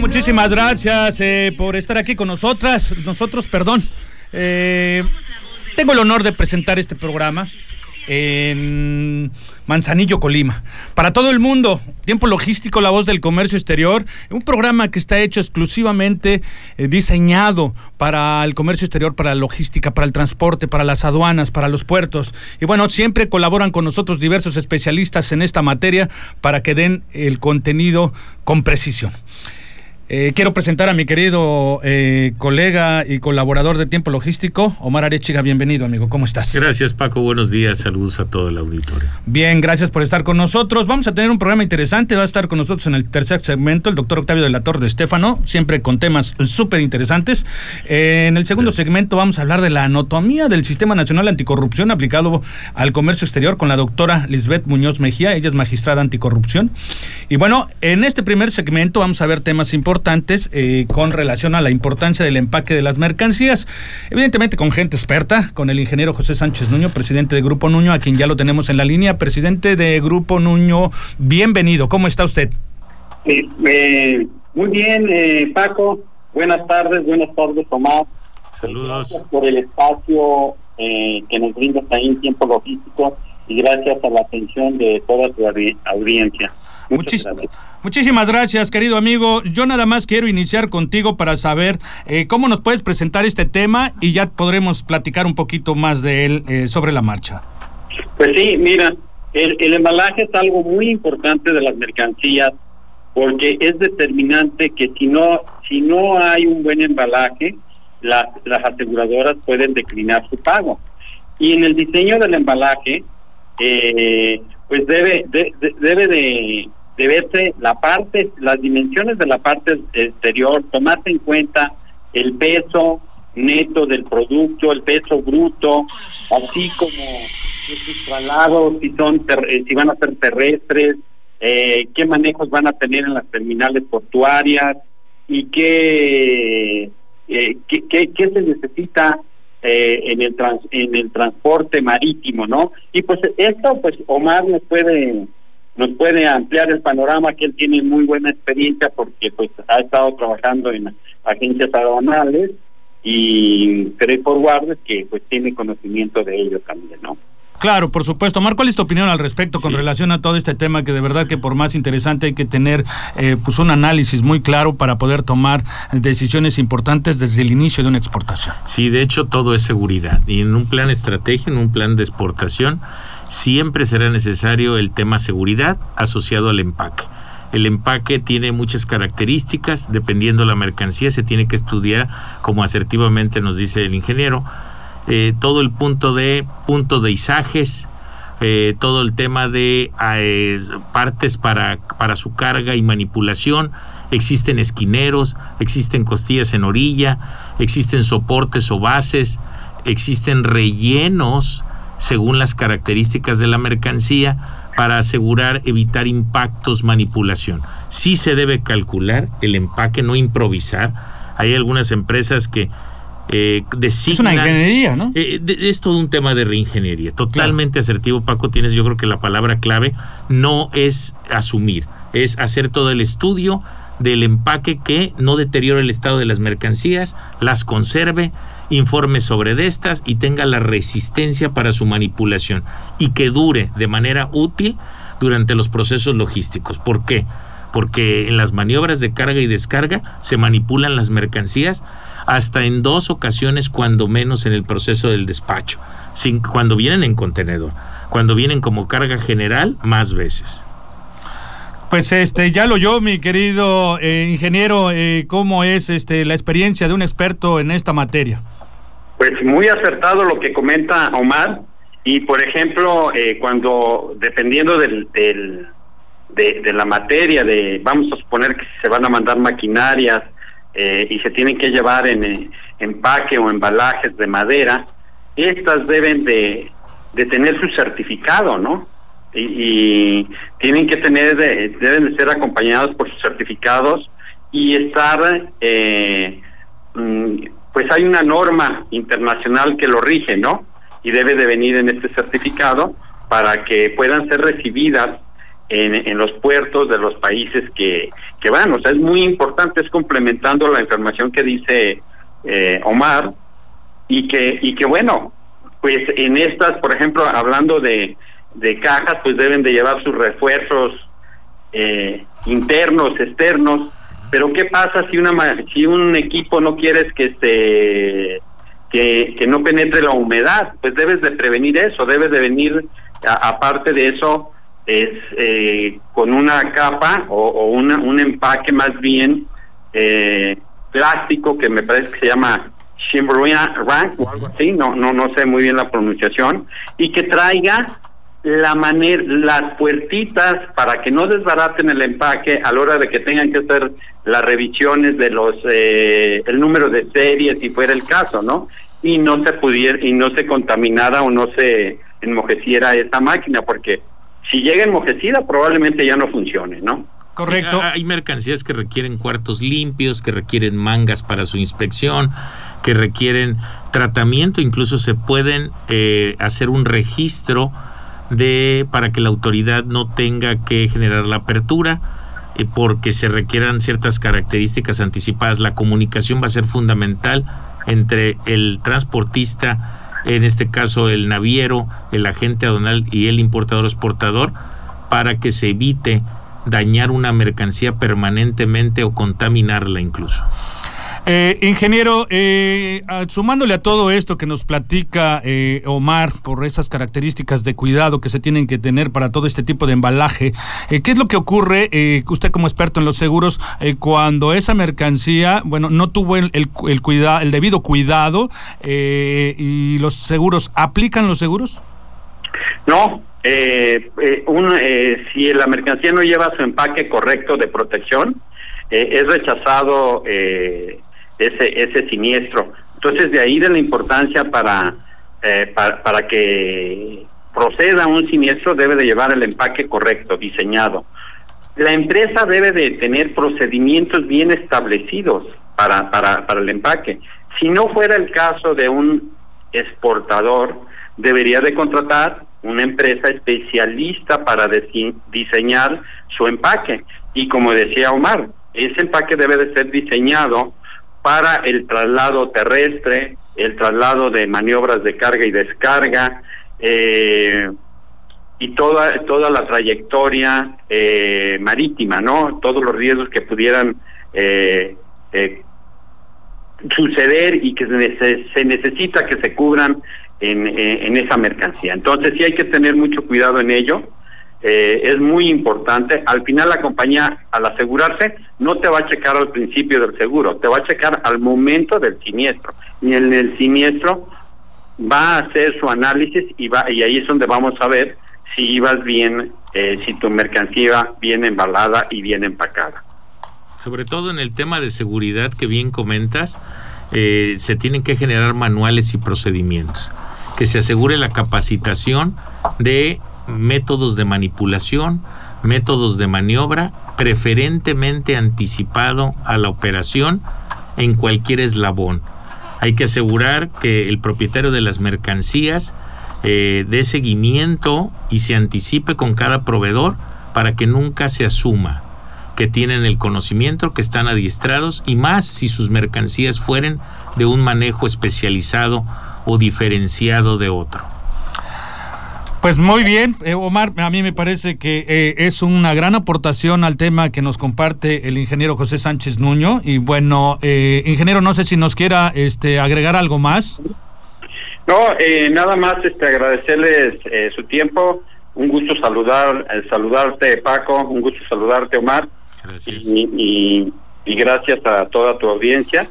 Muchísimas gracias eh, por estar aquí con nosotras. Nosotros, perdón. Eh, tengo el honor de presentar este programa en Manzanillo, Colima. Para todo el mundo, Tiempo Logístico, La Voz del Comercio Exterior, un programa que está hecho exclusivamente eh, diseñado para el comercio exterior, para la logística, para el transporte, para las aduanas, para los puertos. Y bueno, siempre colaboran con nosotros diversos especialistas en esta materia para que den el contenido con precisión. Eh, quiero presentar a mi querido eh, colega y colaborador de Tiempo Logístico, Omar Arechiga. Bienvenido, amigo. ¿Cómo estás? Gracias, Paco. Buenos días. Saludos a todo el auditorio. Bien, gracias por estar con nosotros. Vamos a tener un programa interesante. Va a estar con nosotros en el tercer segmento el doctor Octavio de la Torre de Estefano, siempre con temas súper interesantes. Eh, en el segundo segmento vamos a hablar de la anatomía del Sistema Nacional Anticorrupción aplicado al comercio exterior con la doctora Lisbeth Muñoz Mejía. Ella es magistrada anticorrupción. Y bueno, en este primer segmento vamos a ver temas importantes importantes eh, con relación a la importancia del empaque de las mercancías. Evidentemente con gente experta, con el ingeniero José Sánchez Nuño, presidente de Grupo Nuño, a quien ya lo tenemos en la línea. Presidente de Grupo Nuño, bienvenido. ¿Cómo está usted? Eh, muy bien, eh, Paco. Buenas tardes, buenas tardes, Tomás. Saludos. Gracias por el espacio que nos brindas ahí en tiempo logístico y gracias a la atención de toda tu audiencia. Muchísimas gracias, querido amigo. Yo nada más quiero iniciar contigo para saber eh, cómo nos puedes presentar este tema y ya podremos platicar un poquito más de él eh, sobre la marcha. Pues sí, mira, el, el embalaje es algo muy importante de las mercancías porque es determinante que si no si no hay un buen embalaje, las, las aseguradoras pueden declinar su pago. Y en el diseño del embalaje, eh, pues debe debe de, verse la parte, las dimensiones de la parte exterior, tomarse en cuenta el peso neto del producto, el peso bruto, así como los traslados, si son eh, si van a ser terrestres, eh, qué manejos van a tener en las terminales portuarias y qué, eh, qué, qué se necesita eh, en el en el transporte marítimo, ¿no? Y pues esto, pues Omar nos puede nos puede ampliar el panorama que él tiene muy buena experiencia porque pues ha estado trabajando en agencias aduanales y freight forwarders que pues tiene conocimiento de ello también, ¿no? Claro, por supuesto. Marco, ¿cuál es tu opinión al respecto con relación a todo este tema que de verdad que por más interesante hay que tener eh, pues un análisis muy claro para poder tomar decisiones importantes desde el inicio de una exportación? Sí, de hecho todo es seguridad y en un plan estratégico, en un plan de exportación, siempre será necesario el tema seguridad asociado al empaque. El empaque tiene muchas características, dependiendo de la mercancía, se tiene que estudiar, como asertivamente nos dice el ingeniero, eh, todo el punto de punto de izajes, eh, todo el tema de eh, partes para, para su carga y manipulación. Existen esquineros, existen costillas en orilla, existen soportes o bases, existen rellenos según las características de la mercancía para asegurar evitar impactos, manipulación. Sí se debe calcular el empaque, no improvisar. Hay algunas empresas que eh, es una ingeniería, ¿no? Eh, es todo un tema de reingeniería. Totalmente asertivo, Paco. Tienes, yo creo que la palabra clave no es asumir, es hacer todo el estudio del empaque que no deteriore el estado de las mercancías, las conserve, informe sobre de estas y tenga la resistencia para su manipulación y que dure de manera útil durante los procesos logísticos. ¿Por qué? Porque en las maniobras de carga y descarga se manipulan las mercancías hasta en dos ocasiones cuando menos en el proceso del despacho, sin, cuando vienen en contenedor, cuando vienen como carga general más veces. Pues este ya lo yo, mi querido eh, ingeniero, eh, cómo es este la experiencia de un experto en esta materia. Pues muy acertado lo que comenta Omar y por ejemplo eh, cuando dependiendo del, del de, de la materia, de vamos a suponer que se van a mandar maquinarias eh, y se tienen que llevar en eh, empaque o embalajes de madera, estas deben de, de tener su certificado, ¿no? Y, tienen que tener, deben de ser acompañados por sus certificados y estar, eh, mm, pues hay una norma internacional que lo rige, ¿no? Y debe de venir en este certificado para que puedan ser recibidas en, los puertos de los países que, que van. O sea, es muy importante, es complementando la información que dice eh, Omar, y que, y que bueno, pues en estas, por ejemplo, hablando de, de cajas, pues deben de llevar sus refuerzos eh, internos, externos, pero ¿qué pasa si una si un equipo no quieres que se que, que no penetre la humedad? Pues debes de prevenir eso, debes de venir aparte de eso es eh, con una capa o, una, un empaque más bien eh, plástico que me parece que se llama Rank o algo así, no, no, no sé muy bien la pronunciación, y que traiga la manera, las puertitas para que no desbaraten el empaque a la hora de que tengan que hacer las revisiones de los eh, el número de series si fuera el caso, ¿no? Y no se pudiera y no se contaminara o no se enmojeciera esa máquina porque si llega enmojecida probablemente ya no funcione, ¿no? Correcto. hay mercancías que requieren cuartos limpios, que requieren mangas para su inspección, que requieren tratamiento, incluso se pueden eh, hacer un registro de para que la autoridad no tenga que generar la apertura eh, porque se requieran ciertas características anticipadas. La comunicación va a ser fundamental entre el transportista en este caso el naviero, el agente aduanal y el importador exportador, para que se evite dañar una mercancía permanentemente o contaminarla incluso. Eh, ingeniero, eh, sumándole a todo esto que nos platica eh, Omar por esas características de cuidado que se tienen que tener para todo este tipo de embalaje, ¿qué es lo que ocurre, usted como experto en los seguros, cuando esa mercancía, bueno, no tuvo el, el, el debido cuidado y los seguros, ¿aplican los seguros? No, un, si la mercancía no lleva su empaque correcto de protección, es rechazado eh, ese, ese siniestro. Entonces, de ahí de la importancia para, eh, para, para, que proceda un siniestro, debe de llevar el empaque correcto, diseñado. La empresa debe de tener procedimientos bien establecidos para, para, para el empaque. Si no fuera el caso de un exportador, debería de contratar una empresa especialista para diseñar su empaque. Y como decía Omar, ese empaque debe de ser diseñado para el traslado terrestre, el traslado de maniobras de carga y descarga, eh, y toda, toda la trayectoria eh, marítima, ¿no? Todos los riesgos que pudieran eh, suceder y que se, necesita que se cubran en, en esa mercancía. Entonces sí hay que tener mucho cuidado en ello eh, es muy importante. Al final la compañía, al asegurarse, no te va a checar al principio del seguro, te va a checar al momento del siniestro. Y en el siniestro va a hacer su análisis y, va, y ahí es donde vamos a ver si ibas bien, eh, si tu mercancía viene embalada y bien empacada. Sobre todo en el tema de seguridad que bien comentas, eh, se tienen que generar manuales y procedimientos, que se asegure la capacitación de métodos de manipulación, métodos de maniobra, preferentemente anticipado a la operación en cualquier eslabón. Hay que asegurar que el propietario de las mercancías eh, dé seguimiento y se anticipe con cada proveedor para que nunca se asuma que tienen el conocimiento, que están adiestrados y más si sus mercancías fueren de un manejo especializado o diferenciado de otro. Pues muy bien, eh, Omar, a mí me parece que eh, es una gran aportación al tema que nos comparte el ingeniero José Sánchez Nuño. Y bueno, eh, ingeniero, no sé si nos quiera este, agregar algo más. No, nada más este, agradecerles su tiempo. Un gusto saludar, saludarte, Paco. Un gusto saludarte, Omar. Gracias. Y, y, gracias a toda tu audiencia.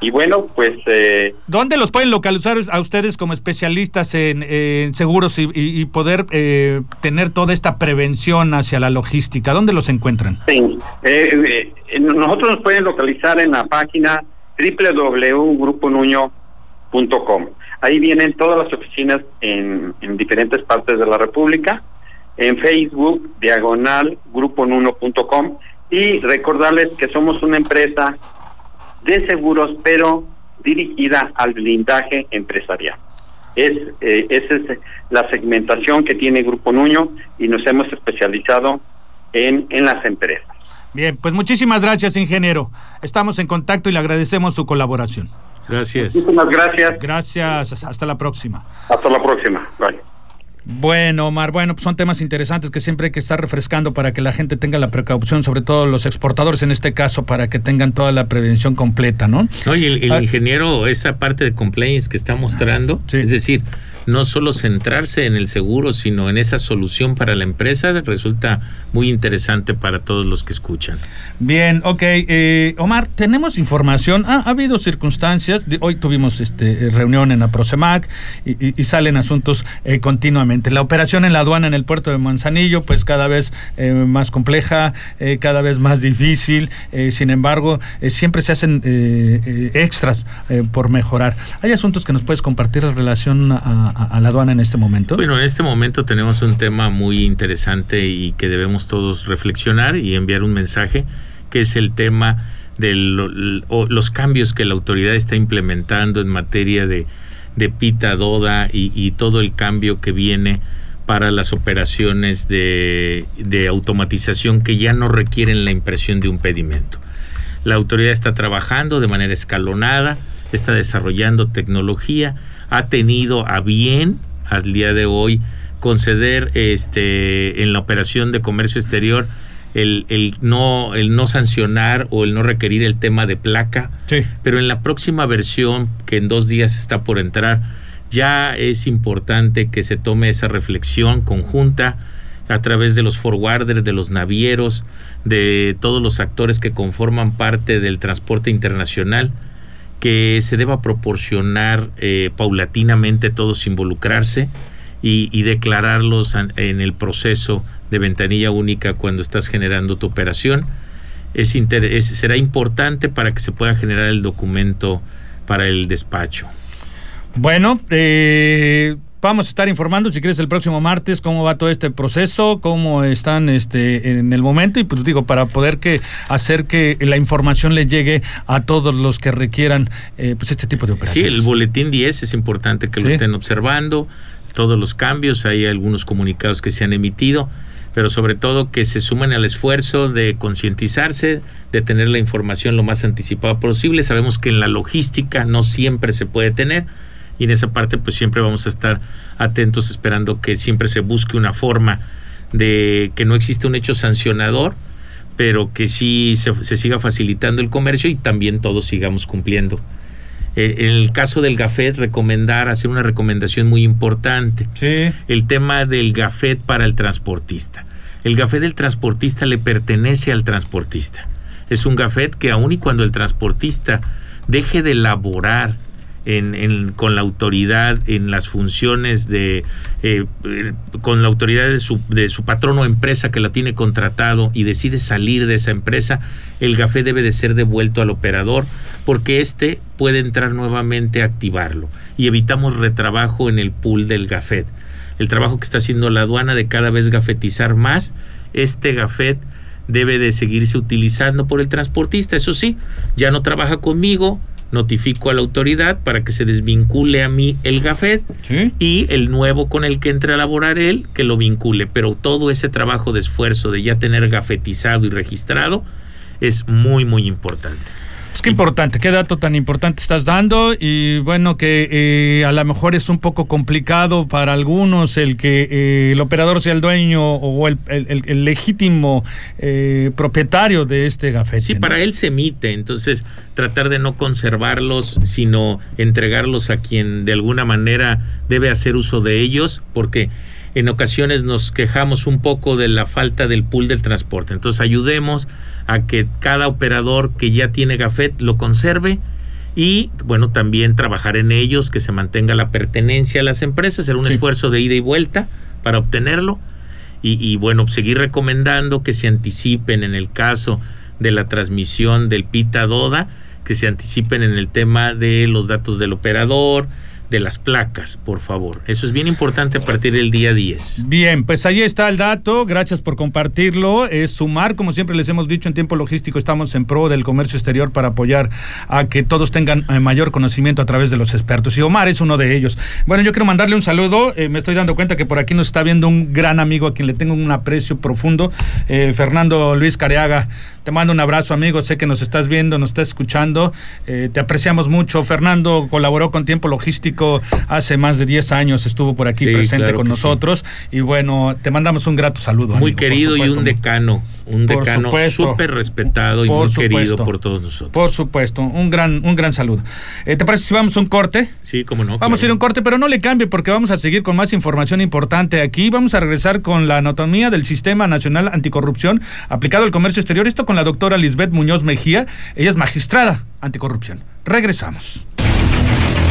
Y bueno, pues... Eh, ¿Dónde los pueden localizar a ustedes como especialistas en, seguros y, poder eh, tener toda esta prevención hacia la logística? ¿Dónde los encuentran? Sí, eh, eh, nosotros nos pueden localizar en la página www.gruponuño.com. Ahí vienen todas las oficinas en, en diferentes partes de la República. En Facebook, diagonal, gruponuno.com. Y recordarles que somos una empresa de seguros, pero dirigida al blindaje empresarial. Es, eh, esa es la segmentación que tiene Grupo Nuño y nos hemos especializado en, en las empresas. Bien, pues muchísimas gracias, ingeniero. Estamos en contacto y le agradecemos su colaboración. Gracias. Muchísimas gracias. Gracias, hasta la próxima. Hasta la próxima. Bye. Bueno, Omar, bueno, pues son temas interesantes que siempre hay que estar refrescando para que la gente tenga la precaución, sobre todo los exportadores en este caso, para que tengan toda la prevención completa, ¿no? No, y el, ah. ingeniero, esa parte de compliance que está mostrando, es decir, no solo centrarse en el seguro, sino en esa solución para la empresa, resulta muy interesante para todos los que escuchan. Bien, ok. Eh, Omar, tenemos información. ha habido circunstancias. Hoy tuvimos este, reunión en la Prosemac y, salen asuntos eh, continuamente. La operación en la aduana en el puerto de Manzanillo, pues cada vez eh, más compleja, cada vez más difícil. sin embargo, siempre se hacen extras por mejorar. ¿Hay asuntos que nos puedes compartir en relación a, a, la aduana en este momento? Bueno, en este momento tenemos un tema muy interesante y que debemos todos reflexionar y enviar un mensaje, que es el tema de los cambios que la autoridad está implementando en materia de, de pita, doda y, todo el cambio que viene para las operaciones de, de automatización que ya no requieren la impresión de un pedimento. La autoridad está trabajando de manera escalonada, está desarrollando tecnología ha tenido a bien al día de hoy conceder este en la operación de comercio exterior el, el, no, el no sancionar o el no requerir el tema de placa. Pero en la próxima versión, que en dos días está por entrar, ya es importante que se tome esa reflexión conjunta a través de los forwarders, de los navieros, de todos los actores que conforman parte del transporte internacional que se deba proporcionar eh, paulatinamente todos involucrarse y, declararlos en el proceso de ventanilla única cuando estás generando tu operación. Es, será importante para que se pueda generar el documento para el despacho. Bueno, eh, vamos a estar informando, si quieres, el próximo martes cómo va todo este proceso, cómo están este en el momento y pues digo, para poder que hacer que la información le llegue a todos los que requieran eh, pues este tipo de operaciones. Sí, el boletín 10 es importante que lo estén observando, todos los cambios, hay algunos comunicados que se han emitido pero sobre todo que se sumen al esfuerzo de concientizarse, de tener la información lo más anticipada posible. Sabemos que en la logística no siempre se puede tener, y en esa parte pues siempre vamos a estar atentos esperando que siempre se busque una forma de que no existe un hecho sancionador, pero que sí se, siga facilitando el comercio y también todos sigamos cumpliendo. Eh, en el caso del gafet, recomendar, hacer una recomendación muy importante. El tema del gafet para el transportista. El gafet del transportista le pertenece al transportista. Es un gafet que aun y cuando el transportista deje de elaborar en, con la autoridad en las funciones de eh, con la autoridad de su, de su patrón o empresa que la tiene contratado y decide salir de esa empresa, el GAFE debe de ser devuelto al operador porque éste puede entrar nuevamente a activarlo y evitamos retrabajo en el pool del GAFET. El trabajo que está haciendo la aduana de cada vez gafetizar más, este GAFET debe de seguirse utilizando por el transportista. Eso sí, ya no trabaja conmigo, notifico a la autoridad para que se desvincule a mí el gafet y el nuevo con el que entre a laborar él que lo vincule. Pero todo ese trabajo de esfuerzo de ya tener gafetizado y registrado es muy, muy importante. Es que importante, qué dato tan importante estás dando y bueno que eh, a lo mejor es un poco complicado para algunos el que eh, el operador sea el dueño o el, legítimo eh, propietario de este gafete. Sí, para él se emite, entonces tratar de no conservarlos, sino entregarlos a quien de alguna manera debe hacer uso de ellos, porque en ocasiones nos quejamos un poco de la falta del pool del transporte. Entonces ayudemos a que cada operador que ya tiene Gafet lo conserve y bueno, también trabajar en ellos, que se mantenga la pertenencia a las empresas, hacer un esfuerzo de ida y vuelta para obtenerlo. Y, y, bueno, seguir recomendando que se anticipen en el caso de la transmisión del PITA DODA, que se anticipen en el tema de los datos del operador, de las placas, por favor. Eso es bien importante a partir del día 10. Bien, pues ahí está el dato. Gracias por compartirlo. Es sumar, como siempre les hemos dicho, en tiempo logístico estamos en pro del comercio exterior para apoyar a que todos tengan eh, mayor conocimiento a través de los expertos. Y Omar es uno de ellos. Bueno, yo quiero mandarle un saludo. Eh, me estoy dando cuenta que por aquí nos está viendo un gran amigo a quien le tengo un aprecio profundo, eh, Fernando Luis Careaga. Te mando un abrazo, amigo. Sé que nos estás viendo, nos estás escuchando. Te apreciamos mucho. Fernando colaboró con Tiempo Logístico hace más de 10 años. Estuvo por aquí Sí, presente claro con nosotros. Y bueno, te mandamos un grato saludo. Muy amigo, querido y un decano, un Por decano súper respetado y Por muy querido por todos nosotros. Por supuesto, un gran, un gran saludo. Eh, ¿Te parece si vamos a un corte? Sí, cómo no. Vamos a ir a un corte, pero no le cambie porque vamos a seguir con más información importante aquí. Vamos a regresar con la anatomía del Sistema Nacional Anticorrupción aplicado al comercio exterior. Esto con la doctora Lisbeth Muñoz Mejía. Ella es magistrada anticorrupción. Regresamos.